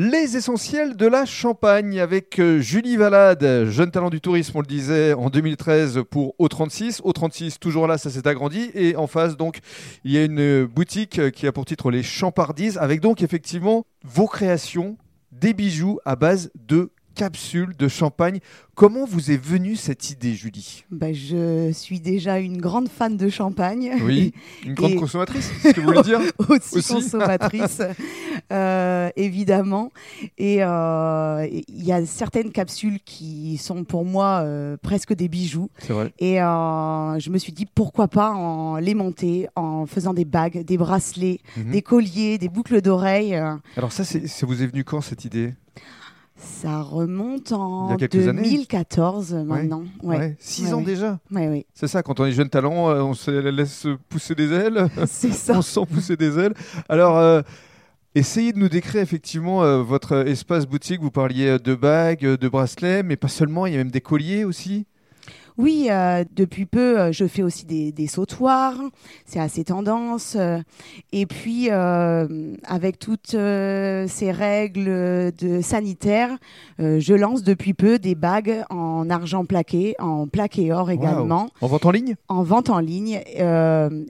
Les essentiels de la Champagne avec euh, Julie Valade, jeune talent du tourisme, on le disait en 2013 pour O36. O36 toujours là, ça s'est agrandi. Et en face, donc, il y a une boutique qui a pour titre les Champardises avec donc effectivement vos créations, des bijoux à base de capsules de champagne. Comment vous est venue cette idée, Julie? Ben, je suis déjà une grande fan de champagne. Oui, une grande Et- consommatrice, c'est ce que vous voulez dire? Aussi, Aussi. consommatrice, euh, évidemment. Et euh, il y a certaines capsules qui sont pour moi euh, presque des bijoux. C'est vrai. Et je me suis dit pourquoi pas en les monter en faisant des bagues, des bracelets, Mhm. des colliers, des boucles d'oreilles. Alors ça, c'est- ça vous est venu quand cette idée? Ça remonte en Il y a quelques années 2014 maintenant. Ouais. Ouais, Six Ouais, ans déjà. C'est ça, quand on est jeune talent, on se laisse pousser des ailes. C'est ça. on sent pousser des ailes. Alors, euh, essayez de nous décrire effectivement euh, votre espace boutique. Vous parliez euh, de bagues, euh, de bracelets, mais pas seulement, il y a même des colliers aussi. Oui, euh, depuis peu, euh, je fais aussi des, des sautoirs. C'est assez tendance. euh, et puis, euh, avec toutes ces règles de sanitaires, euh, je lance depuis peu des bagues en argent plaqué, en plaqué or également, En vente en ligne? En vente en ligne.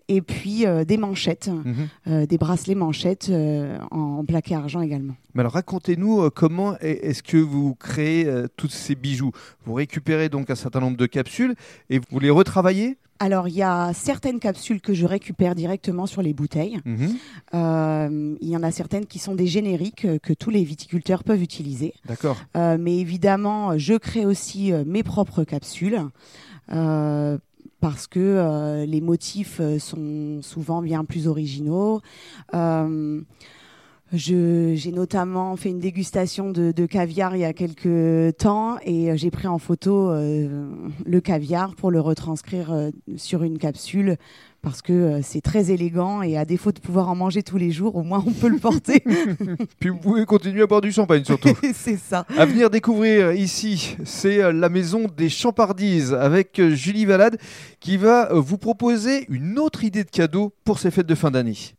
et puis, des manchettes, Mhm. des bracelets manchettes en plaqué argent également. Mais alors racontez-nous comment est- est-ce que vous créez tous ces bijoux? Vous récupérez donc un certain nombre de capsules et vous les retravaillez? Alors, il y a certaines capsules que je récupère directement sur les bouteilles. Mhm. Euh, il y en a certaines qui sont des génériques euh, que tous les viticulteurs peuvent utiliser. D'accord. Euh, mais évidemment, je crée aussi mes propres capsules. parce que euh, les motifs sont souvent bien plus originaux. Euh, J'ai notamment fait une dégustation de, de caviar il y a quelques temps et euh, j'ai pris en photo euh, le caviar pour le retranscrire euh, sur une capsule parce que euh, c'est très élégant et à défaut de pouvoir en manger tous les jours, au moins on peut le porter. Puis vous pouvez continuer à boire du champagne surtout. c'est ça. À venir découvrir ici, c'est la maison des Champardises avec Julie Valade qui va vous proposer une autre idée de cadeau pour ces fêtes de fin d'année.